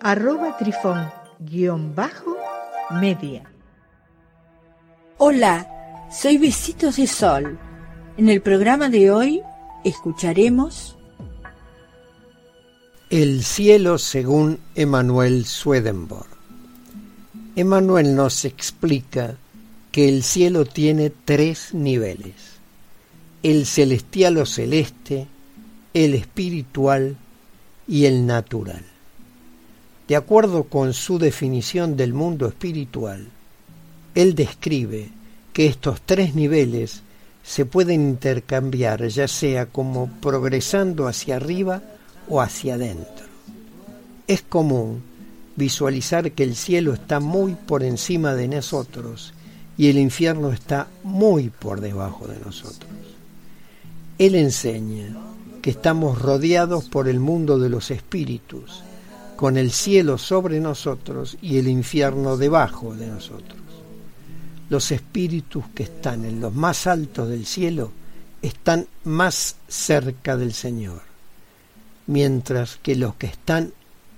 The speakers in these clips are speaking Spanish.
arroba trifón guion bajo media. Hola, soy Besitos de Sol. En el programa de hoy escucharemos El cielo según Emanuel Swedenborg. Emanuel nos explica que el cielo tiene tres niveles. El celestial o celeste, el espiritual y el natural. De acuerdo con su definición del mundo espiritual, él describe que estos tres niveles se pueden intercambiar ya sea como progresando hacia arriba o hacia adentro. Es común visualizar que el cielo está muy por encima de nosotros y el infierno está muy por debajo de nosotros. Él enseña que estamos rodeados por el mundo de los espíritus con el cielo sobre nosotros y el infierno debajo de nosotros. Los espíritus que están en los más altos del cielo están más cerca del Señor, mientras que los que están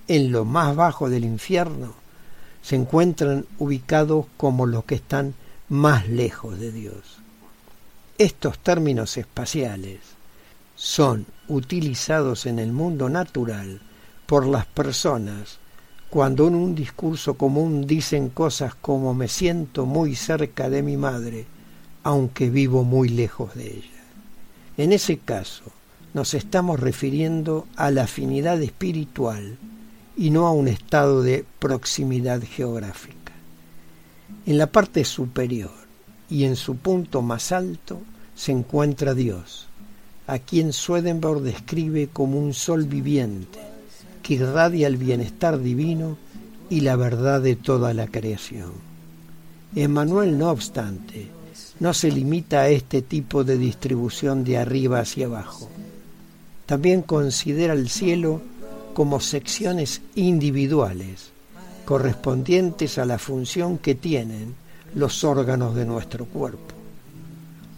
en lo más bajo del infierno se encuentran ubicados como los que están más lejos de Dios. Estos términos espaciales son utilizados en el mundo natural por las personas cuando en un discurso común dicen cosas como me siento muy cerca de mi madre, aunque vivo muy lejos de ella. En ese caso, nos estamos refiriendo a la afinidad espiritual y no a un estado de proximidad geográfica. En la parte superior y en su punto más alto se encuentra Dios, a quien Swedenborg describe como un sol viviente, que irradia el bienestar divino y la verdad de toda la creación. Emmanuel, no obstante, no se limita a este tipo de distribución de arriba hacia abajo. También considera el cielo como secciones individuales, correspondientes a la función que tienen los órganos de nuestro cuerpo,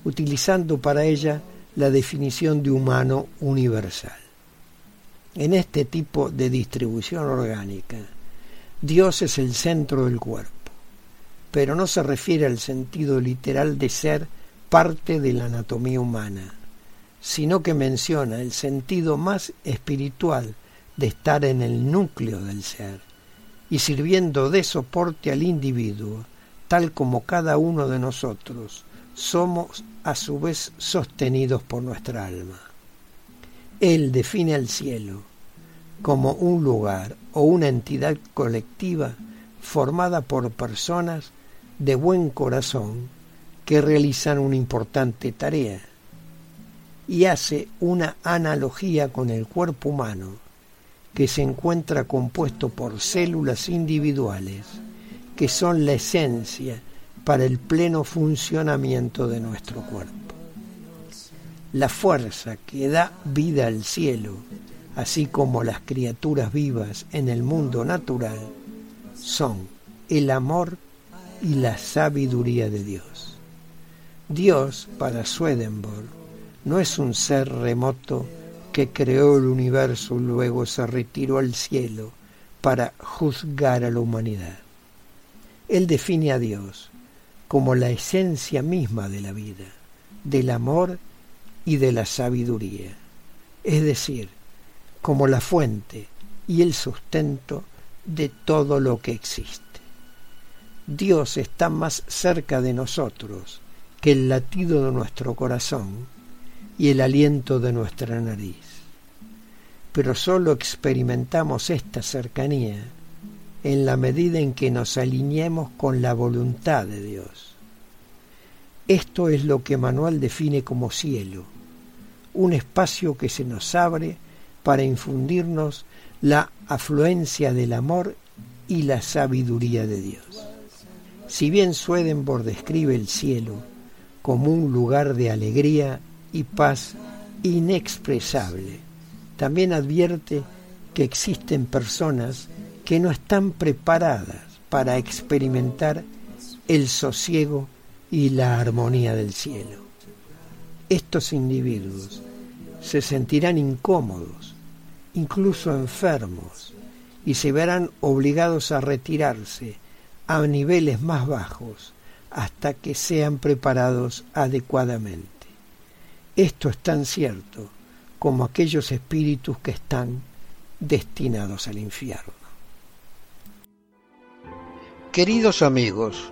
utilizando para ella la definición de humano universal. En este tipo de distribución orgánica, Dios es el centro del cuerpo, pero no se refiere al sentido literal de ser parte de la anatomía humana, sino que menciona el sentido más espiritual de estar en el núcleo del ser y sirviendo de soporte al individuo, tal como cada uno de nosotros somos a su vez sostenidos por nuestra alma. Él define al cielo como un lugar o una entidad colectiva formada por personas de buen corazón que realizan una importante tarea y hace una analogía con el cuerpo humano que se encuentra compuesto por células individuales que son la esencia para el pleno funcionamiento de nuestro cuerpo la fuerza que da vida al cielo, así como las criaturas vivas en el mundo natural, son el amor y la sabiduría de Dios. Dios, para Swedenborg, no es un ser remoto que creó el universo y luego se retiró al cielo para juzgar a la humanidad. Él define a Dios como la esencia misma de la vida, del amor y de la sabiduría, es decir, como la fuente y el sustento de todo lo que existe. Dios está más cerca de nosotros que el latido de nuestro corazón y el aliento de nuestra nariz. Pero sólo experimentamos esta cercanía en la medida en que nos alineemos con la voluntad de Dios. Esto es lo que Manuel define como cielo, un espacio que se nos abre para infundirnos la afluencia del amor y la sabiduría de Dios. Si bien Swedenborg describe el cielo como un lugar de alegría y paz inexpresable, también advierte que existen personas que no están preparadas para experimentar el sosiego y la armonía del cielo. Estos individuos se sentirán incómodos, incluso enfermos, y se verán obligados a retirarse a niveles más bajos hasta que sean preparados adecuadamente. Esto es tan cierto como aquellos espíritus que están destinados al infierno. Queridos amigos,